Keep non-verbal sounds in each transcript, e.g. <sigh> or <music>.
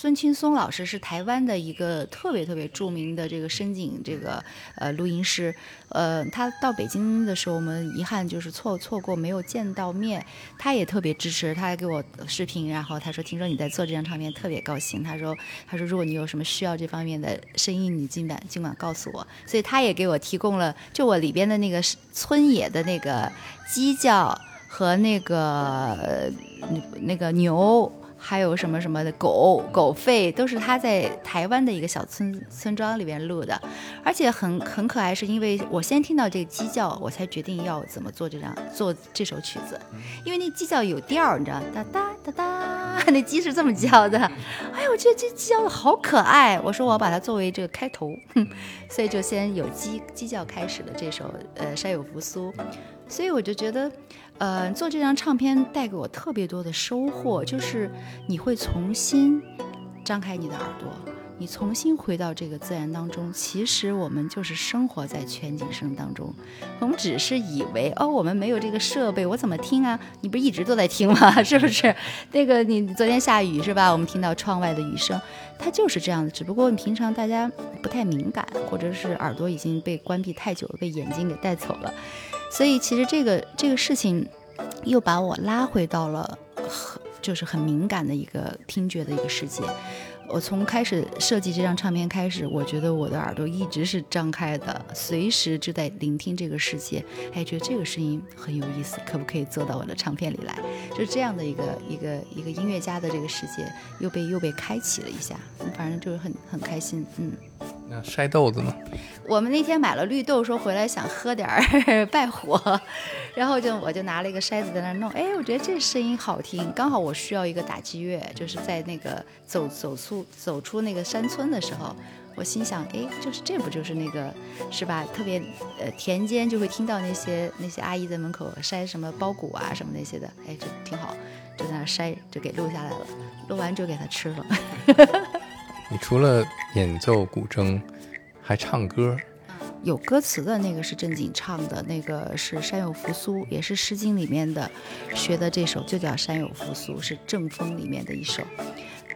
孙青松老师是台湾的一个特别特别著名的这个深井这个呃录音师，呃，他到北京的时候，我们遗憾就是错错过没有见到面。他也特别支持，他还给我视频，然后他说听说你在做这张唱片，特别高兴。他说他说如果你有什么需要这方面的声音，你尽管尽管告诉我。所以他也给我提供了，就我里边的那个村野的那个鸡叫和那个那个牛。还有什么什么的狗狗吠，都是他在台湾的一个小村村庄里边录的，而且很很可爱，是因为我先听到这个鸡叫，我才决定要怎么做这张做这首曲子，因为那鸡叫有调，你知道，哒哒哒哒，<laughs> 那鸡是这么叫的，哎呀，我觉得这鸡叫的好可爱，我说我要把它作为这个开头，<laughs> 所以就先有鸡鸡叫开始的这首呃山有扶苏，所以我就觉得。呃，做这张唱片带给我特别多的收获，就是你会重新张开你的耳朵，你重新回到这个自然当中。其实我们就是生活在全景声当中，我们只是以为哦，我们没有这个设备，我怎么听啊？你不是一直都在听吗？<laughs> 是不是？那个你昨天下雨是吧？我们听到窗外的雨声，它就是这样的。只不过平常大家不太敏感，或者是耳朵已经被关闭太久了，被眼睛给带走了。所以其实这个这个事情，又把我拉回到了很就是很敏感的一个听觉的一个世界。我从开始设计这张唱片开始，我觉得我的耳朵一直是张开的，随时就在聆听这个世界。哎，觉得这个声音很有意思，可不可以做到我的唱片里来？就是这样的一个一个一个音乐家的这个世界又被又被开启了一下，反正就是很很开心，嗯。那筛豆子呢？我们那天买了绿豆，说回来想喝点儿 <laughs> 败火，然后就我就拿了一个筛子在那弄。哎，我觉得这声音好听，刚好我需要一个打击乐，就是在那个走走出走出那个山村的时候，我心想，哎，就是这不就是那个是吧？特别呃田间就会听到那些那些阿姨在门口筛什么包谷啊什么那些的，哎，就挺好，就在那筛，就给录下来了，录完就给他吃了。你除了演奏古筝，还唱歌？有歌词的那个是正经唱的，那个是山有扶苏，也是《诗经》里面的学的这首，就叫《山有扶苏》，是正风里面的一首。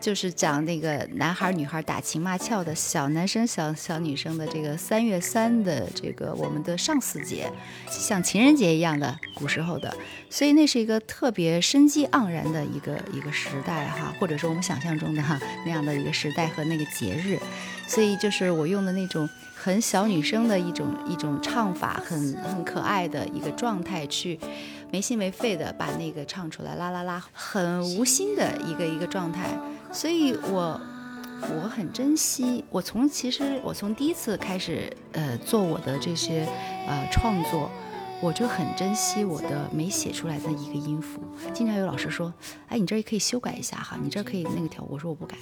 就是讲那个男孩女孩打情骂俏的小男生小小女生的这个三月三的这个我们的上巳节，像情人节一样的古时候的，所以那是一个特别生机盎然的一个一个时代哈，或者说我们想象中的哈那样的一个时代和那个节日，所以就是我用的那种很小女生的一种一种唱法，很很可爱的一个状态去。没心没肺的把那个唱出来，啦啦啦，很无心的一个一个状态，所以我我很珍惜。我从其实我从第一次开始呃做我的这些呃创作，我就很珍惜我的没写出来的一个音符。经常有老师说，哎，你这也可以修改一下哈，你这可以那个调。我说我不改，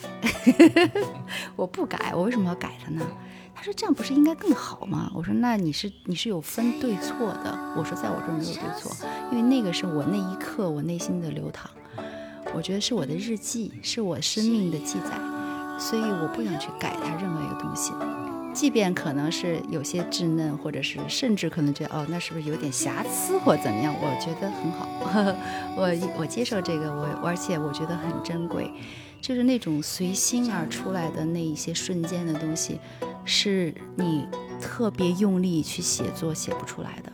<laughs> 我不改，我为什么要改它呢？他说：“这样不是应该更好吗？”我说：“那你是你是有分对错的。”我说：“在我这儿没有对错，因为那个是我那一刻我内心的流淌，我觉得是我的日记，是我生命的记载，所以我不想去改它任何一个东西，即便可能是有些稚嫩，或者是甚至可能觉得哦，那是不是有点瑕疵或怎么样？我觉得很好，呵 <laughs> 呵我我接受这个，我而且我觉得很珍贵，就是那种随心而出来的那一些瞬间的东西。”是你特别用力去写作写不出来的。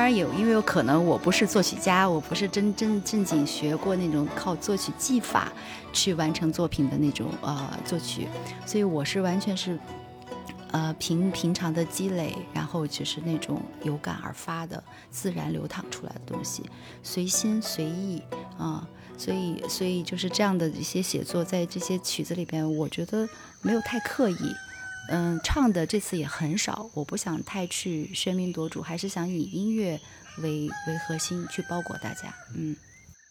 当然有，因为有可能我不是作曲家，我不是真真正经学过那种靠作曲技法去完成作品的那种呃作曲，所以我是完全是呃平平常的积累，然后就是那种有感而发的自然流淌出来的东西，随心随意啊。所以，所以就是这样的一些写作，在这些曲子里边，我觉得没有太刻意。嗯，唱的这次也很少，我不想太去喧宾夺主，还是想以音乐为为核心去包裹大家。嗯，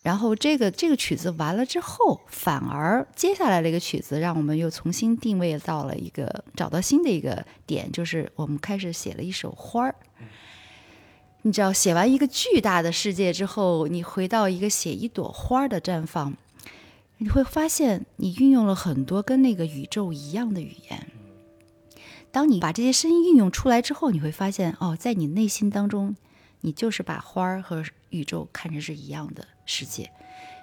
然后这个这个曲子完了之后，反而接下来的一个曲子，让我们又重新定位到了一个找到新的一个点，就是我们开始写了一首花儿。你知道，写完一个巨大的世界之后，你回到一个写一朵花的绽放，你会发现你运用了很多跟那个宇宙一样的语言。当你把这些声音运用出来之后，你会发现，哦，在你内心当中，你就是把花儿和宇宙看成是一样的世界。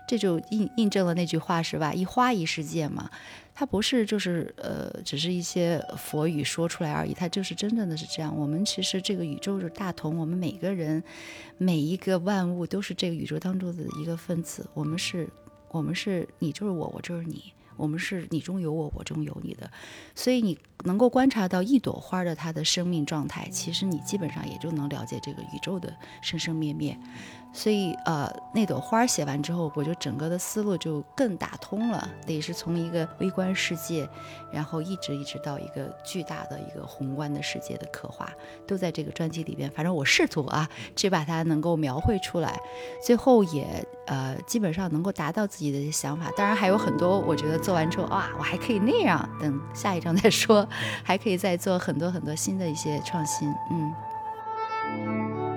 这就印印证了那句话是吧？一花一世界嘛。它不是就是呃，只是一些佛语说出来而已，它就是真正的是这样。我们其实这个宇宙是大同，我们每个人每一个万物都是这个宇宙当中的一个分子。我们是，我们是你就是我，我就是你。我们是你中有我，我中有你的，所以你能够观察到一朵花的它的生命状态，其实你基本上也就能了解这个宇宙的生生灭灭。所以，呃，那朵花写完之后，我就整个的思路就更打通了，得是从一个微观世界，然后一直一直到一个巨大的一个宏观的世界的刻画，都在这个专辑里边。反正我试图啊，去把它能够描绘出来，最后也呃，基本上能够达到自己的想法。当然还有很多，我觉得做完之后，哇，我还可以那样，等下一章再说，<laughs> 还可以再做很多很多新的一些创新，嗯。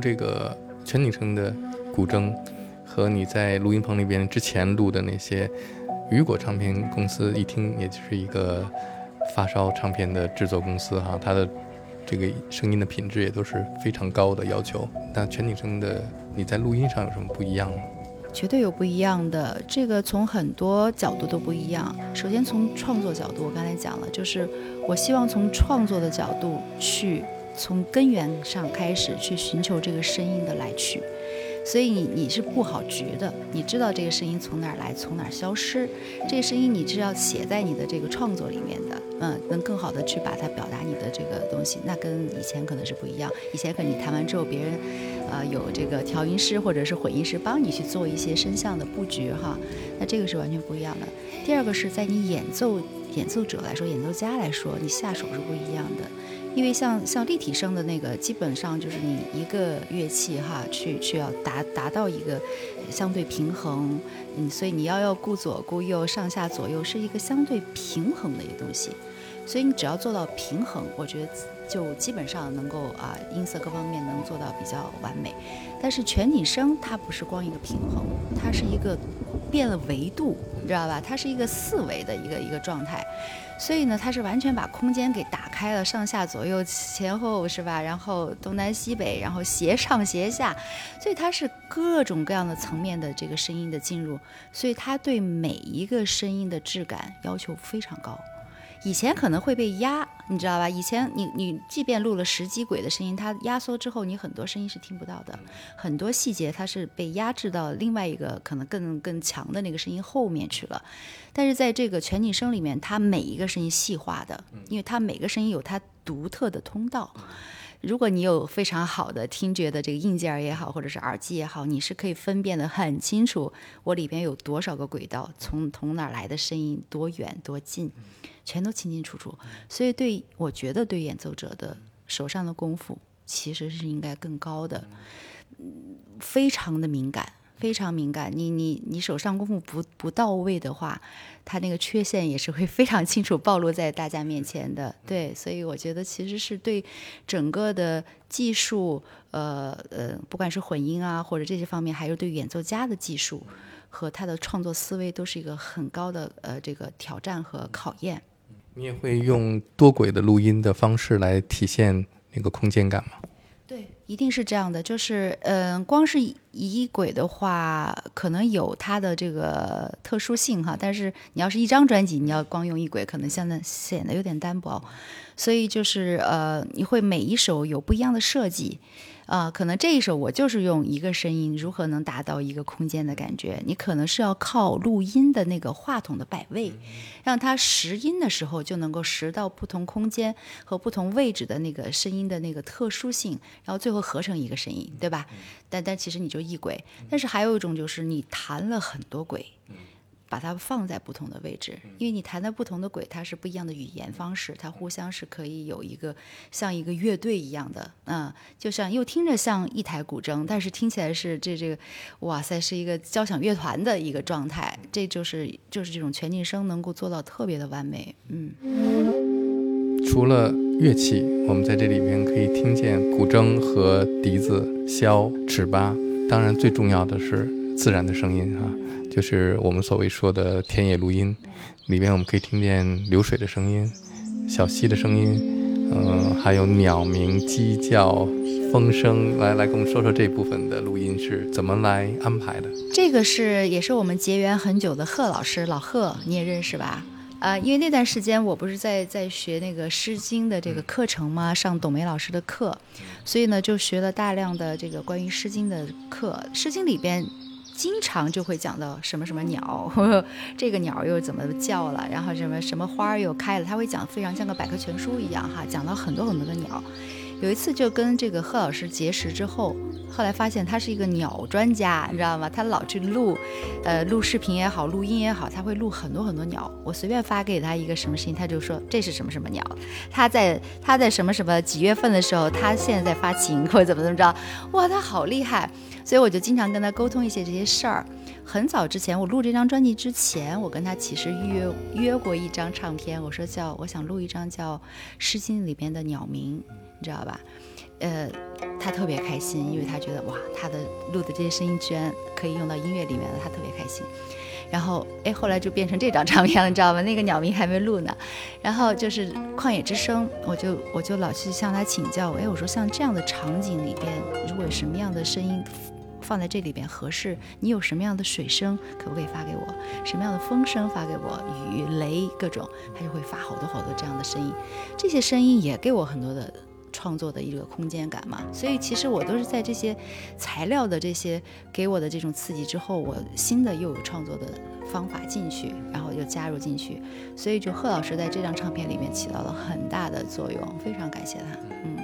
这个全景声的古筝，和你在录音棚里边之前录的那些，雨果唱片公司一听，也就是一个发烧唱片的制作公司哈，它的这个声音的品质也都是非常高的要求。那全景声的你在录音上有什么不一样吗？绝对有不一样的，这个从很多角度都不一样。首先从创作角度，我刚才讲了，就是我希望从创作的角度去，从根源上开始去寻求这个声音的来去。所以你你是布好局的，你知道这个声音从哪儿来，从哪儿消失。这个声音你是要写在你的这个创作里面的，嗯，能更好的去把它表达你的这个东西。那跟以前可能是不一样，以前可能你弹完之后，别人，呃，有这个调音师或者是混音师帮你去做一些声像的布局哈。那这个是完全不一样的。第二个是在你演奏演奏者来说，演奏家来说，你下手是不一样的。因为像像立体声的那个，基本上就是你一个乐器哈，去去要达达到一个相对平衡，嗯，所以你要要顾左顾右，上下左右是一个相对平衡的一个东西，所以你只要做到平衡，我觉得就基本上能够啊音色各方面能做到比较完美。但是全景声它不是光一个平衡，它是一个变了维度，你知道吧？它是一个四维的一个一个状态。所以呢，它是完全把空间给打开了，上下左右前后是吧？然后东南西北，然后斜上斜下，所以它是各种各样的层面的这个声音的进入，所以它对每一个声音的质感要求非常高。以前可能会被压，你知道吧？以前你你即便录了十几轨的声音，它压缩之后，你很多声音是听不到的，很多细节它是被压制到另外一个可能更更强的那个声音后面去了。但是在这个全景声里面，它每一个声音细化的，因为它每个声音有它独特的通道。如果你有非常好的听觉的这个硬件也好，或者是耳机也好，你是可以分辨得很清楚，我里边有多少个轨道，从从哪来的声音，多远多近。全都清清楚楚，所以对我觉得对演奏者的手上的功夫其实是应该更高的，非常的敏感，非常敏感。你你你手上功夫不不到位的话，他那个缺陷也是会非常清楚暴露在大家面前的。对，所以我觉得其实是对整个的技术，呃呃，不管是混音啊或者这些方面，还是对演奏家的技术和他的创作思维，都是一个很高的呃这个挑战和考验。你也会用多轨的录音的方式来体现那个空间感吗？对，一定是这样的。就是，嗯，光是一轨的话，可能有它的这个特殊性哈。但是你要是一张专辑，你要光用一轨，可能现在显得有点单薄。所以就是，呃，你会每一首有不一样的设计。啊，可能这一首我就是用一个声音，如何能达到一个空间的感觉？你可能是要靠录音的那个话筒的摆位，让它拾音的时候就能够拾到不同空间和不同位置的那个声音的那个特殊性，然后最后合成一个声音，对吧？但但其实你就一轨，但是还有一种就是你弹了很多轨。把它放在不同的位置，因为你弹的不同的轨，它是不一样的语言方式，它互相是可以有一个像一个乐队一样的，嗯，就像又听着像一台古筝，但是听起来是这这个，哇塞，是一个交响乐团的一个状态，这就是就是这种全景声能够做到特别的完美，嗯。除了乐器，我们在这里边可以听见古筝和笛子、箫、尺八，当然最重要的是自然的声音啊。就是我们所谓说的田野录音，里面我们可以听见流水的声音、小溪的声音，嗯，还有鸟鸣、鸡叫、风声。来，来跟我们说说这部分的录音是怎么来安排的？这个是也是我们结缘很久的贺老师，老贺你也认识吧？啊，因为那段时间我不是在在学那个《诗经》的这个课程吗？上董梅老师的课，所以呢就学了大量的这个关于《诗经》的课，《诗经》里边。经常就会讲到什么什么鸟，呵 <laughs> 呵这个鸟又怎么叫了，然后什么什么花又开了，他会讲非常像个百科全书一样哈，讲到很多很多的鸟。有一次就跟这个贺老师结识之后，后来发现他是一个鸟专家，你知道吗？他老去录，呃，录视频也好，录音也好，他会录很多很多鸟。我随便发给他一个什么声音，他就说这是什么什么鸟。他在他在什么什么几月份的时候，他现在在发情或者怎么怎么着，<laughs> 哇，他好厉害。所以我就经常跟他沟通一些这些事儿。很早之前，我录这张专辑之前，我跟他其实约约过一张唱片，我说叫我想录一张叫《诗经》里边的鸟鸣。你知道吧？呃，他特别开心，因为他觉得哇，他的录的这些声音居然可以用到音乐里面了，他特别开心。然后，哎，后来就变成这张唱片了，你知道吗？那个鸟鸣还没录呢。然后就是《旷野之声》，我就我就老去向他请教，哎，我说像这样的场景里边，如果有什么样的声音放在这里边合适？你有什么样的水声，可不可以发给我？什么样的风声发给我？雨雷各种，他就会发好多好多这样的声音。这些声音也给我很多的。创作的一个空间感嘛，所以其实我都是在这些材料的这些给我的这种刺激之后，我新的又有创作的方法进去，然后又加入进去，所以就贺老师在这张唱片里面起到了很大的作用，非常感谢他，嗯。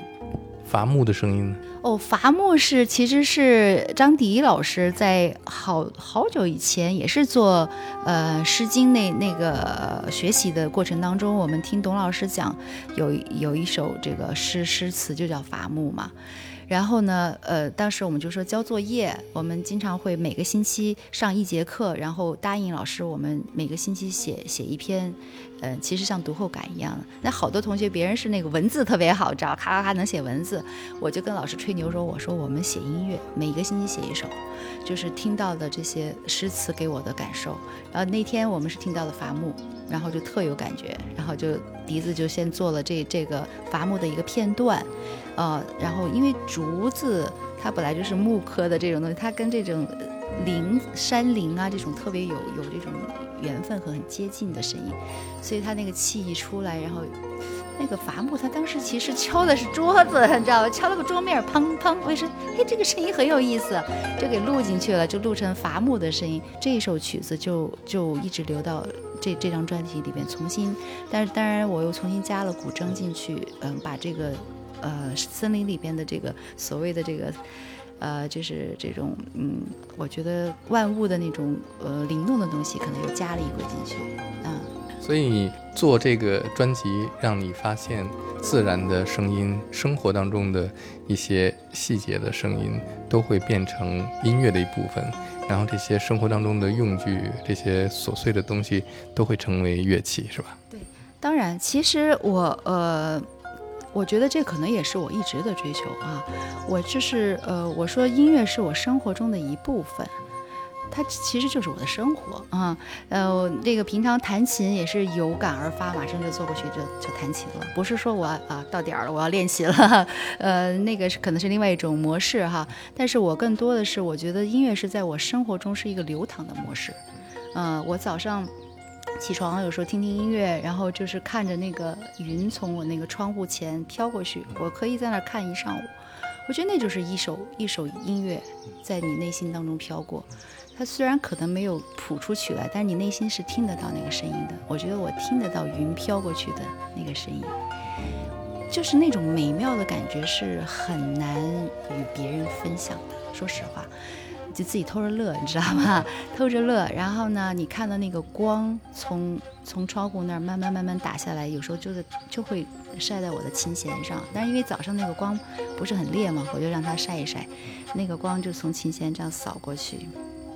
伐木的声音呢哦，伐木是其实是张迪老师在好好久以前也是做呃《诗经》那那个学习的过程当中，我们听董老师讲有有一首这个诗诗词就叫伐木嘛。然后呢，呃，当时我们就说交作业，我们经常会每个星期上一节课，然后答应老师我们每个星期写写一篇。嗯，其实像读后感一样的。那好多同学，别人是那个文字特别好，知道咔咔咔能写文字，我就跟老师吹牛说，我说我们写音乐，每个星期写一首，就是听到的这些诗词给我的感受。然后那天我们是听到了伐木，然后就特有感觉，然后就笛子就先做了这这个伐木的一个片段，呃，然后因为竹子它本来就是木科的这种东西，它跟这种林山林啊这种特别有有这种。缘分和很接近的声音，所以他那个气一出来，然后那个伐木，他当时其实敲的是桌子，你知道吧？敲了个桌面，砰砰，我说，哎，这个声音很有意思，就给录进去了，就录成伐木的声音。这首曲子就就一直留到这这张专辑里边，重新，但是当然我又重新加了古筝进去，嗯，把这个呃森林里边的这个所谓的这个。呃，就是这种，嗯，我觉得万物的那种呃灵动的东西，可能又加了一回进去，嗯。所以做这个专辑，让你发现自然的声音，生活当中的一些细节的声音，都会变成音乐的一部分。然后这些生活当中的用具，这些琐碎的东西，都会成为乐器，是吧？对，当然，其实我呃。我觉得这可能也是我一直的追求啊，我就是呃，我说音乐是我生活中的一部分，它其实就是我的生活啊。呃，这个平常弹琴也是有感而发，马上就坐过去就就弹琴了，不是说我啊到点儿了我要练习了，呃，那个是可能是另外一种模式哈。但是我更多的是我觉得音乐是在我生活中是一个流淌的模式，嗯，我早上。起床有时候听听音乐，然后就是看着那个云从我那个窗户前飘过去，我可以在那儿看一上午。我觉得那就是一首一首音乐在你内心当中飘过。它虽然可能没有谱出曲来，但是你内心是听得到那个声音的。我觉得我听得到云飘过去的那个声音，就是那种美妙的感觉是很难与别人分享的。说实话。就自己偷着乐，你知道吗？<laughs> 偷着乐，然后呢，你看到那个光从从窗户那儿慢慢慢慢打下来，有时候就是就会晒在我的琴弦上。但是因为早上那个光不是很烈嘛，我就让它晒一晒，那个光就从琴弦这样扫过去，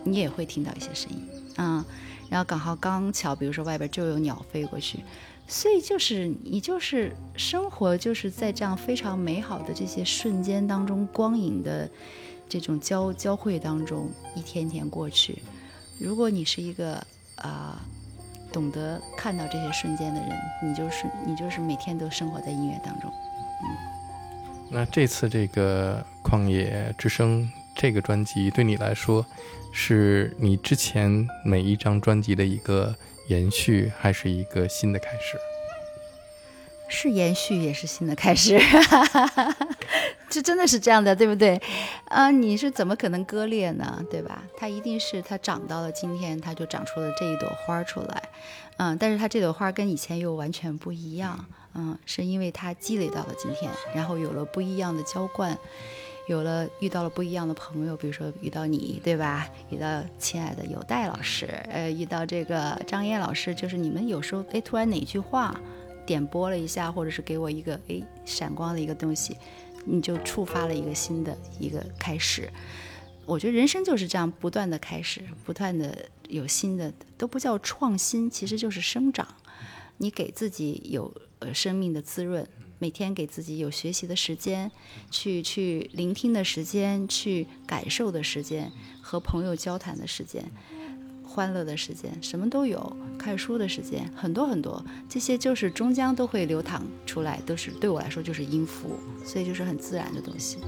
你也会听到一些声音，嗯。然后刚好刚巧，比如说外边就有鸟飞过去，所以就是你就是生活就是在这样非常美好的这些瞬间当中光影的。这种交交汇当中，一天天过去。如果你是一个啊，懂得看到这些瞬间的人，你就是你就是每天都生活在音乐当中。嗯。那这次这个《旷野之声》这个专辑对你来说，是你之前每一张专辑的一个延续，还是一个新的开始？是延续，也是新的开始。<laughs> 这真的是这样的，对不对？啊，你是怎么可能割裂呢？对吧？它一定是它长到了今天，它就长出了这一朵花出来。嗯，但是它这朵花跟以前又完全不一样。嗯，是因为它积累到了今天，然后有了不一样的浇灌，有了遇到了不一样的朋友，比如说遇到你，对吧？遇到亲爱的有代老师，呃，遇到这个张燕老师，就是你们有时候哎，突然哪句话点拨了一下，或者是给我一个哎闪光的一个东西。你就触发了一个新的一个开始，我觉得人生就是这样，不断的开始，不断的有新的，都不叫创新，其实就是生长。你给自己有呃生命的滋润，每天给自己有学习的时间，去去聆听的时间，去感受的时间，和朋友交谈的时间，欢乐的时间，什么都有，看书的时间很多很多，这些就是终将都会流淌出来，都是对我来说就是音符，所以就是很自然的东西。